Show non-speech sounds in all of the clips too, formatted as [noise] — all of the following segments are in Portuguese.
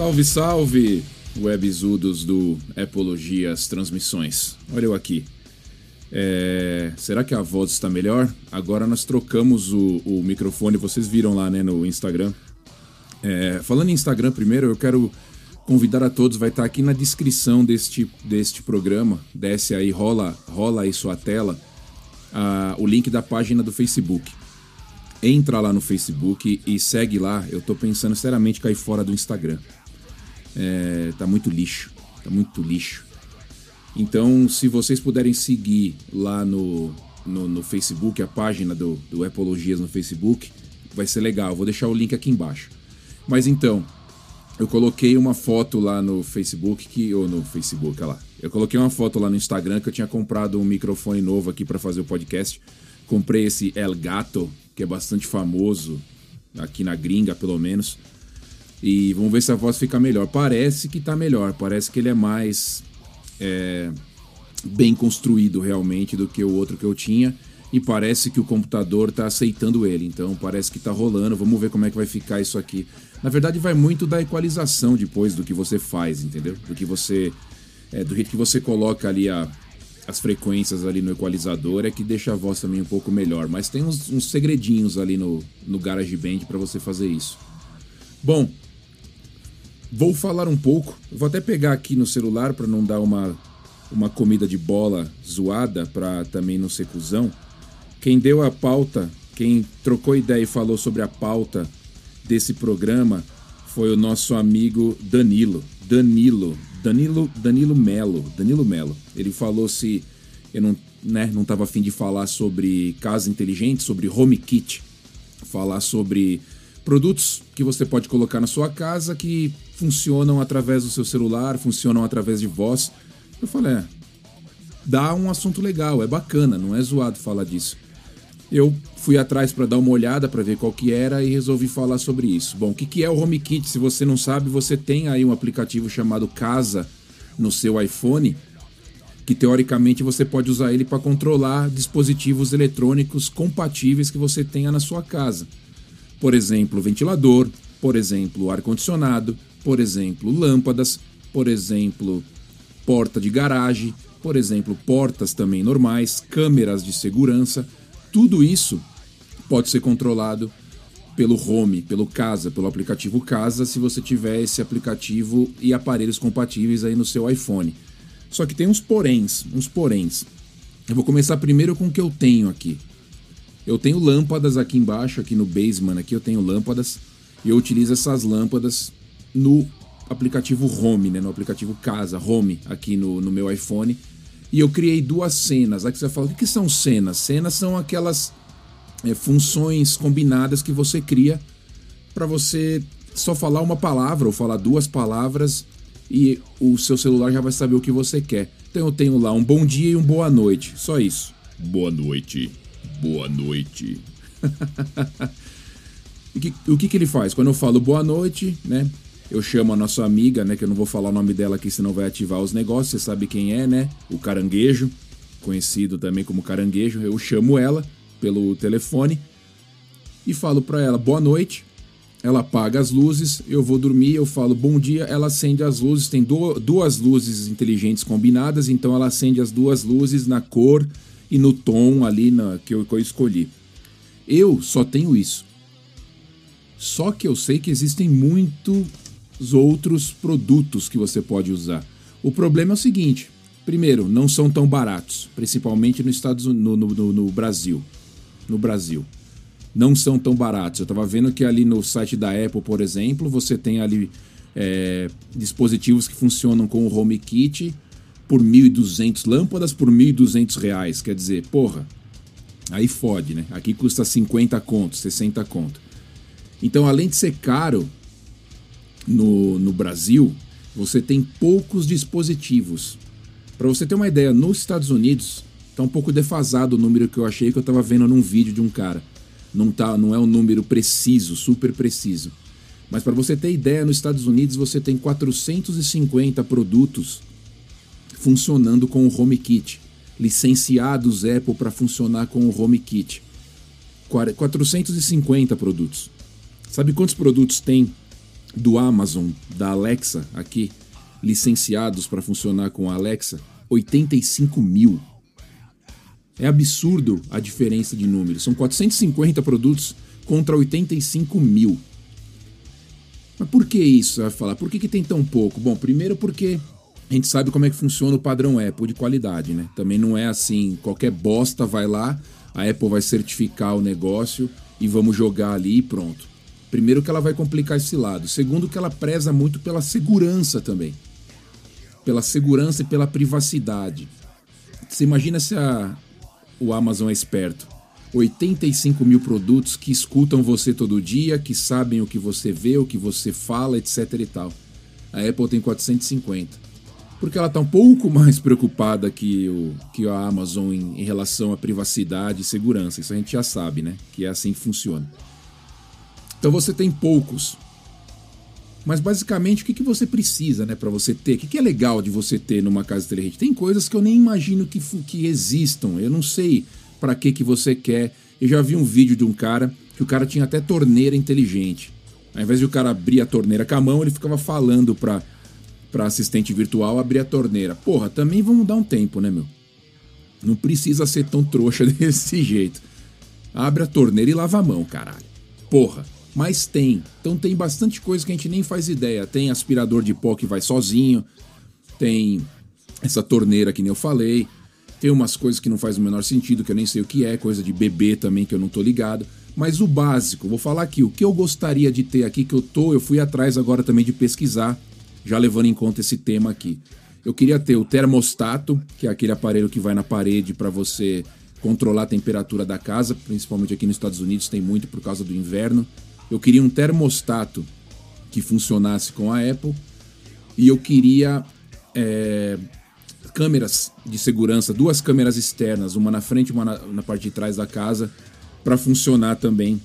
Salve, salve, webzudos do Epologias Transmissões. Olha eu aqui. É, será que a voz está melhor? Agora nós trocamos o, o microfone, vocês viram lá né, no Instagram. É, falando em Instagram, primeiro eu quero convidar a todos, vai estar aqui na descrição deste, deste programa. Desce aí, rola, rola aí sua tela, a, o link da página do Facebook. Entra lá no Facebook e segue lá. Eu tô pensando seriamente cair fora do Instagram. É, tá muito lixo. Tá muito lixo. Então, se vocês puderem seguir lá no, no, no Facebook, a página do, do Epologias no Facebook, vai ser legal. Vou deixar o link aqui embaixo. Mas então, eu coloquei uma foto lá no Facebook, que, ou no Facebook, olha lá. Eu coloquei uma foto lá no Instagram que eu tinha comprado um microfone novo aqui para fazer o podcast. Comprei esse El Gato, que é bastante famoso aqui na gringa, pelo menos. E vamos ver se a voz fica melhor. Parece que tá melhor, parece que ele é mais é, bem construído realmente do que o outro que eu tinha. E parece que o computador tá aceitando ele, então parece que tá rolando. Vamos ver como é que vai ficar isso aqui. Na verdade, vai muito da equalização depois do que você faz, entendeu? Do que você. É, do jeito que você coloca ali a, as frequências ali no equalizador é que deixa a voz também um pouco melhor. Mas tem uns, uns segredinhos ali no, no GarageBand para você fazer isso. Bom, vou falar um pouco. Vou até pegar aqui no celular para não dar uma, uma comida de bola zoada, para também não ser cuzão. Quem deu a pauta, quem trocou ideia e falou sobre a pauta desse programa foi o nosso amigo Danilo. Danilo, Danilo, Danilo Melo, Danilo Melo. Ele falou se eu não, né, não estava afim de falar sobre casa inteligente, sobre home kit, falar sobre produtos que você pode colocar na sua casa que funcionam através do seu celular, funcionam através de voz. Eu falei, é, dá um assunto legal, é bacana, não é zoado falar disso. Eu fui atrás para dar uma olhada para ver qual que era e resolvi falar sobre isso. Bom, o que, que é o HomeKit? Se você não sabe, você tem aí um aplicativo chamado Casa no seu iPhone, que teoricamente você pode usar ele para controlar dispositivos eletrônicos compatíveis que você tenha na sua casa. Por exemplo, ventilador, por exemplo, ar-condicionado, por exemplo, lâmpadas, por exemplo, porta de garagem, por exemplo, portas também normais, câmeras de segurança tudo isso pode ser controlado pelo Home, pelo Casa, pelo aplicativo Casa, se você tiver esse aplicativo e aparelhos compatíveis aí no seu iPhone. Só que tem uns poréns, uns poréns. Eu vou começar primeiro com o que eu tenho aqui. Eu tenho lâmpadas aqui embaixo, aqui no basement, aqui eu tenho lâmpadas. E eu utilizo essas lâmpadas no aplicativo Home, né, no aplicativo Casa, Home, aqui no, no meu iPhone e eu criei duas cenas. Aí você fala, o que, são cenas? Cenas são aquelas é, funções combinadas que você cria para você só falar uma palavra ou falar duas palavras e o seu celular já vai saber o que você quer. Então eu tenho lá um bom dia e um boa noite. Só isso. Boa noite. Boa noite. [laughs] o que, o que, que ele faz? Quando eu falo boa noite, né? Eu chamo a nossa amiga, né? Que eu não vou falar o nome dela aqui, senão vai ativar os negócios. Você sabe quem é, né? O caranguejo, conhecido também como caranguejo. Eu chamo ela pelo telefone e falo para ela boa noite. Ela apaga as luzes, eu vou dormir, eu falo bom dia, ela acende as luzes, tem duas luzes inteligentes combinadas, então ela acende as duas luzes na cor e no tom ali na, que, eu, que eu escolhi. Eu só tenho isso. Só que eu sei que existem muito outros produtos que você pode usar. O problema é o seguinte: primeiro, não são tão baratos, principalmente nos Estados no, no, no, no Brasil. No Brasil. Não são tão baratos. Eu estava vendo que ali no site da Apple, por exemplo, você tem ali é, dispositivos que funcionam com o HomeKit por 1.200 lâmpadas por 1.200 reais. Quer dizer, porra, aí fode, né? Aqui custa 50 conto, 60 conto. Então, além de ser caro, no, no Brasil, você tem poucos dispositivos. Para você ter uma ideia, nos Estados Unidos está um pouco defasado o número que eu achei que eu estava vendo num vídeo de um cara. Não, tá, não é um número preciso, super preciso. Mas para você ter ideia, nos Estados Unidos você tem 450 produtos funcionando com o HomeKit, licenciados Apple para funcionar com o HomeKit. 450 produtos. Sabe quantos produtos tem do Amazon, da Alexa aqui, licenciados para funcionar com a Alexa, 85 mil. É absurdo a diferença de números. São 450 produtos contra 85 mil. Mas por que isso? Você vai falar, por que, que tem tão pouco? Bom, primeiro porque a gente sabe como é que funciona o padrão Apple de qualidade, né? Também não é assim, qualquer bosta vai lá, a Apple vai certificar o negócio e vamos jogar ali e pronto. Primeiro que ela vai complicar esse lado. Segundo que ela preza muito pela segurança também. Pela segurança e pela privacidade. Você imagina se a, o Amazon é esperto. 85 mil produtos que escutam você todo dia, que sabem o que você vê, o que você fala, etc e tal. A Apple tem 450. Porque ela está um pouco mais preocupada que, o, que a Amazon em, em relação à privacidade e segurança. Isso a gente já sabe, né? Que é assim que funciona. Então você tem poucos. Mas basicamente o que, que você precisa né, para você ter? O que, que é legal de você ter numa casa inteligente? Tem coisas que eu nem imagino que, que existam. Eu não sei para que, que você quer. Eu já vi um vídeo de um cara que o cara tinha até torneira inteligente. Ao invés de o cara abrir a torneira com a mão, ele ficava falando para para assistente virtual abrir a torneira. Porra, também vamos dar um tempo, né, meu? Não precisa ser tão trouxa [laughs] desse jeito. Abre a torneira e lava a mão, caralho. Porra. Mas tem. Então tem bastante coisa que a gente nem faz ideia. Tem aspirador de pó que vai sozinho. Tem essa torneira que nem eu falei. Tem umas coisas que não faz o menor sentido, que eu nem sei o que é, coisa de bebê também que eu não tô ligado. Mas o básico, vou falar aqui, o que eu gostaria de ter aqui, que eu tô, eu fui atrás agora também de pesquisar, já levando em conta esse tema aqui. Eu queria ter o termostato, que é aquele aparelho que vai na parede para você controlar a temperatura da casa, principalmente aqui nos Estados Unidos tem muito por causa do inverno. Eu queria um termostato que funcionasse com a Apple e eu queria é, câmeras de segurança, duas câmeras externas, uma na frente e uma na, na parte de trás da casa, para funcionar também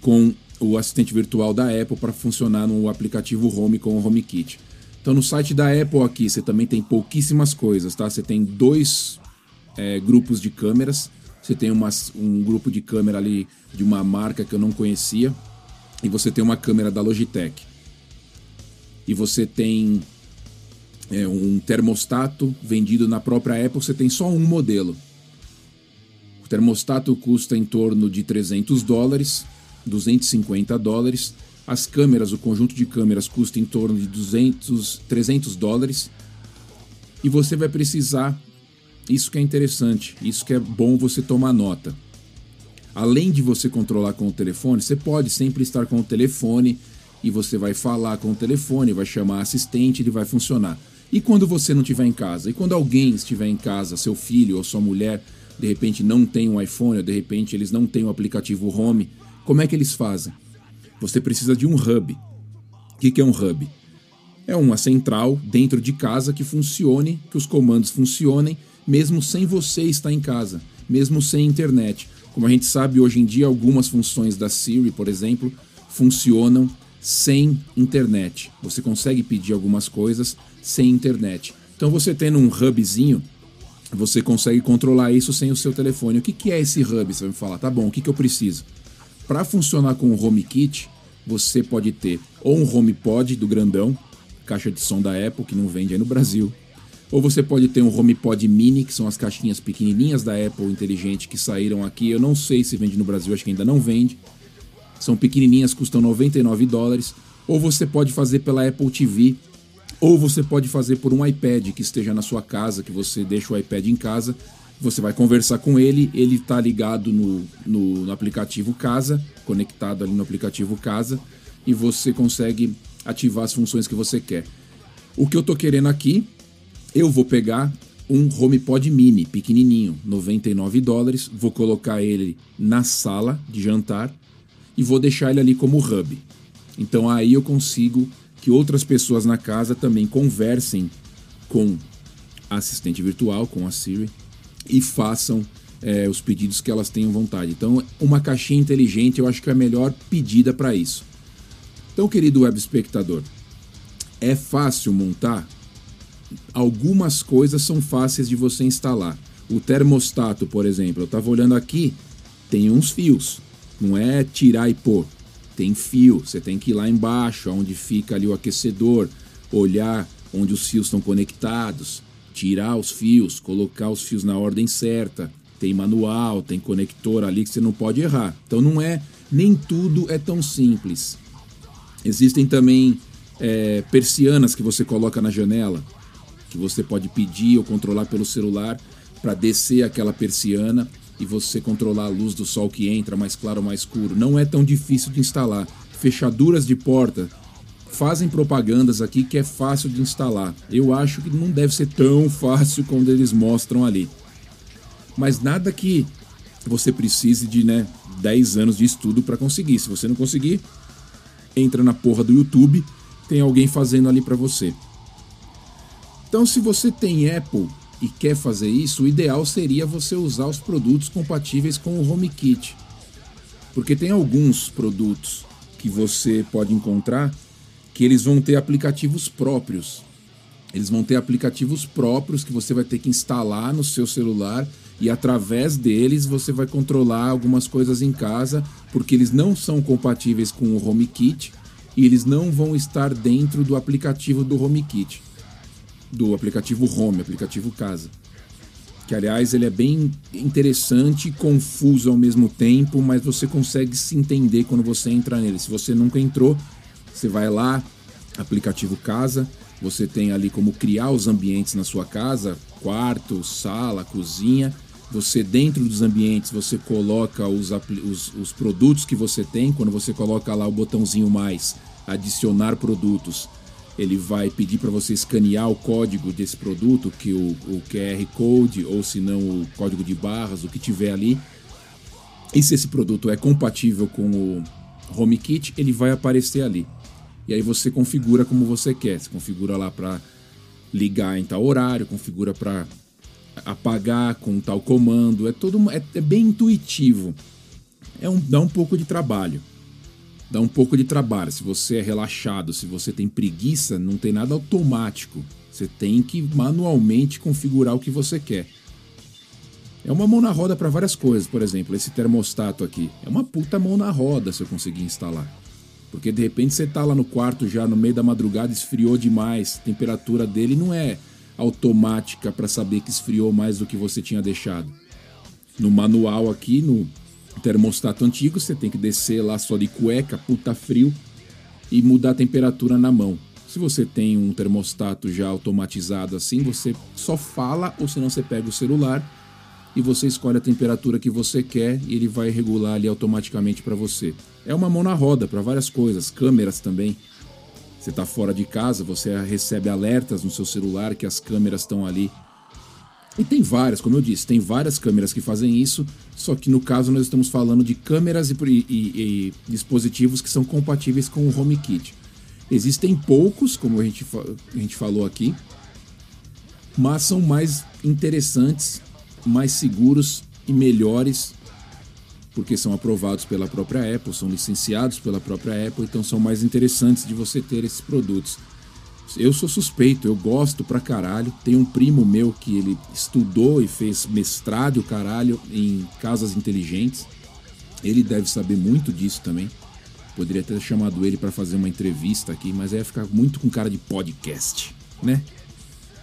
com o assistente virtual da Apple, para funcionar no aplicativo Home com o HomeKit. Então no site da Apple aqui você também tem pouquíssimas coisas, tá? Você tem dois é, grupos de câmeras, você tem umas, um grupo de câmera ali de uma marca que eu não conhecia, e você tem uma câmera da Logitech. E você tem é, um termostato vendido na própria Apple, você tem só um modelo. O termostato custa em torno de 300 dólares, 250 dólares. As câmeras, o conjunto de câmeras custa em torno de 200, 300 dólares. E você vai precisar, isso que é interessante, isso que é bom você tomar nota além de você controlar com o telefone, você pode sempre estar com o telefone e você vai falar com o telefone, vai chamar assistente, ele vai funcionar. E quando você não estiver em casa? E quando alguém estiver em casa, seu filho ou sua mulher, de repente não tem um iPhone, ou de repente eles não têm o aplicativo Home, como é que eles fazem? Você precisa de um hub. O que é um hub? É uma central dentro de casa que funcione, que os comandos funcionem, mesmo sem você estar em casa, mesmo sem internet. Como a gente sabe, hoje em dia, algumas funções da Siri, por exemplo, funcionam sem internet. Você consegue pedir algumas coisas sem internet. Então, você tendo um hubzinho, você consegue controlar isso sem o seu telefone. O que, que é esse hub? Você vai me falar, tá bom, o que, que eu preciso? Para funcionar com o HomeKit, você pode ter ou um HomePod do grandão, caixa de som da Apple, que não vende aí no Brasil, ou você pode ter um HomePod Mini, que são as caixinhas pequenininhas da Apple inteligente que saíram aqui. Eu não sei se vende no Brasil, acho que ainda não vende. São pequenininhas, custam 99 dólares. Ou você pode fazer pela Apple TV, ou você pode fazer por um iPad que esteja na sua casa, que você deixa o iPad em casa, você vai conversar com ele, ele está ligado no, no, no, aplicativo Casa, conectado ali no aplicativo Casa, e você consegue ativar as funções que você quer. O que eu estou querendo aqui eu vou pegar um HomePod mini, pequenininho, 99 dólares, vou colocar ele na sala de jantar e vou deixar ele ali como hub. Então aí eu consigo que outras pessoas na casa também conversem com a assistente virtual, com a Siri, e façam é, os pedidos que elas tenham vontade. Então, uma caixinha inteligente eu acho que é a melhor pedida para isso. Então, querido web espectador, é fácil montar? algumas coisas são fáceis de você instalar. O termostato, por exemplo, eu estava olhando aqui, tem uns fios. Não é tirar e pôr. tem fio, você tem que ir lá embaixo, onde fica ali o aquecedor, olhar onde os fios estão conectados, tirar os fios, colocar os fios na ordem certa. Tem manual, tem conector ali que você não pode errar. Então não é, nem tudo é tão simples. Existem também é, persianas que você coloca na janela, que você pode pedir ou controlar pelo celular para descer aquela persiana e você controlar a luz do sol que entra, mais claro ou mais escuro. Não é tão difícil de instalar. Fechaduras de porta fazem propagandas aqui que é fácil de instalar. Eu acho que não deve ser tão fácil como eles mostram ali. Mas nada que você precise de né, 10 anos de estudo para conseguir. Se você não conseguir, entra na porra do YouTube, tem alguém fazendo ali para você. Então, se você tem Apple e quer fazer isso, o ideal seria você usar os produtos compatíveis com o HomeKit. Porque tem alguns produtos que você pode encontrar que eles vão ter aplicativos próprios. Eles vão ter aplicativos próprios que você vai ter que instalar no seu celular e através deles você vai controlar algumas coisas em casa, porque eles não são compatíveis com o HomeKit e eles não vão estar dentro do aplicativo do HomeKit do aplicativo Home, aplicativo Casa. Que aliás ele é bem interessante e confuso ao mesmo tempo, mas você consegue se entender quando você entra nele. Se você nunca entrou, você vai lá, aplicativo Casa, você tem ali como criar os ambientes na sua casa, quarto, sala, cozinha. Você dentro dos ambientes você coloca os, os, os produtos que você tem. Quando você coloca lá o botãozinho mais, adicionar produtos, ele vai pedir para você escanear o código desse produto, que o, o QR Code, ou se não o código de barras, o que tiver ali. E se esse produto é compatível com o HomeKit, ele vai aparecer ali. E aí você configura como você quer. Você configura lá para ligar em tal horário, configura para apagar com tal comando. É todo é, é bem intuitivo. É um, dá um pouco de trabalho dá um pouco de trabalho. Se você é relaxado, se você tem preguiça, não tem nada automático. Você tem que manualmente configurar o que você quer. É uma mão na roda para várias coisas, por exemplo, esse termostato aqui. É uma puta mão na roda se eu conseguir instalar. Porque de repente você tá lá no quarto já no meio da madrugada, esfriou demais, a temperatura dele não é automática para saber que esfriou mais do que você tinha deixado. No manual aqui, no termostato antigo, você tem que descer lá só de cueca, puta frio, e mudar a temperatura na mão. Se você tem um termostato já automatizado assim, você só fala ou senão você pega o celular e você escolhe a temperatura que você quer e ele vai regular ali automaticamente para você. É uma mão na roda para várias coisas, câmeras também. Você está fora de casa, você recebe alertas no seu celular que as câmeras estão ali e tem várias, como eu disse, tem várias câmeras que fazem isso, só que no caso nós estamos falando de câmeras e, e, e dispositivos que são compatíveis com o HomeKit. Existem poucos, como a gente, a gente falou aqui, mas são mais interessantes, mais seguros e melhores, porque são aprovados pela própria Apple, são licenciados pela própria Apple, então são mais interessantes de você ter esses produtos. Eu sou suspeito, eu gosto pra caralho. Tem um primo meu que ele estudou e fez mestrado caralho em casas inteligentes. Ele deve saber muito disso também. Poderia ter chamado ele para fazer uma entrevista aqui, mas ia ficar muito com cara de podcast, né?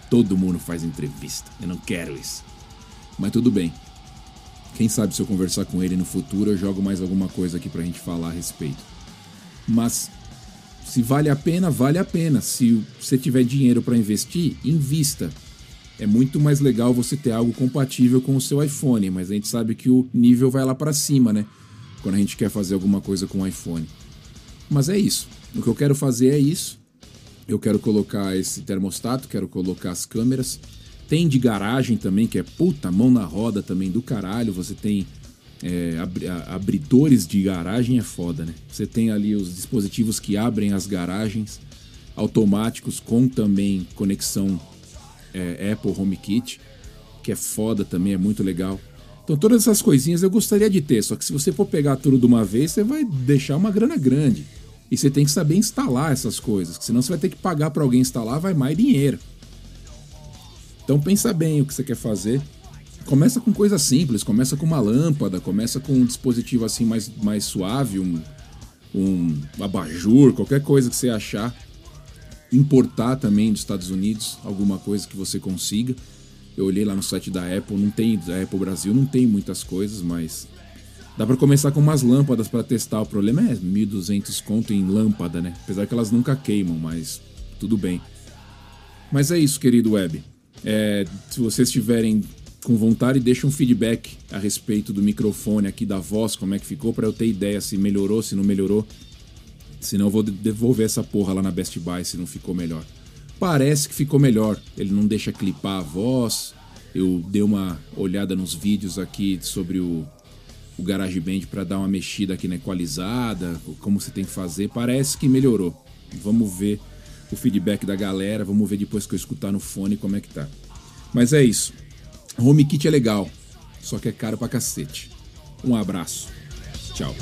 Todo mundo faz entrevista. Eu não quero isso. Mas tudo bem. Quem sabe se eu conversar com ele no futuro, eu jogo mais alguma coisa aqui pra gente falar a respeito. Mas se vale a pena, vale a pena. Se você tiver dinheiro para investir, invista. É muito mais legal você ter algo compatível com o seu iPhone, mas a gente sabe que o nível vai lá para cima, né? Quando a gente quer fazer alguma coisa com o iPhone. Mas é isso. O que eu quero fazer é isso. Eu quero colocar esse termostato, quero colocar as câmeras. Tem de garagem também, que é puta mão na roda também do caralho. Você tem é, abridores de garagem é foda, né? Você tem ali os dispositivos que abrem as garagens automáticos com também conexão é, Apple HomeKit, que é foda também, é muito legal. Então todas essas coisinhas eu gostaria de ter, só que se você for pegar tudo de uma vez, você vai deixar uma grana grande. E você tem que saber instalar essas coisas, senão você vai ter que pagar para alguém instalar, vai mais dinheiro. Então pensa bem o que você quer fazer Começa com coisa simples, começa com uma lâmpada, começa com um dispositivo assim mais, mais suave, um, um abajur, qualquer coisa que você achar. Importar também dos Estados Unidos, alguma coisa que você consiga. Eu olhei lá no site da Apple, não tem, da Apple Brasil não tem muitas coisas, mas dá para começar com umas lâmpadas para testar. O problema é 1.200 conto em lâmpada, né? Apesar que elas nunca queimam, mas tudo bem. Mas é isso, querido web. É, se vocês tiverem com vontade, deixa um feedback a respeito do microfone aqui, da voz, como é que ficou, para eu ter ideia se melhorou, se não melhorou. Senão eu vou devolver essa porra lá na Best Buy se não ficou melhor. Parece que ficou melhor. Ele não deixa clipar a voz. Eu dei uma olhada nos vídeos aqui sobre o, o GarageBand para dar uma mexida aqui na equalizada, como você tem que fazer. Parece que melhorou. Vamos ver o feedback da galera. Vamos ver depois que eu escutar no fone como é que tá. Mas é isso. HomeKit é legal, só que é caro pra cacete. Um abraço. Tchau.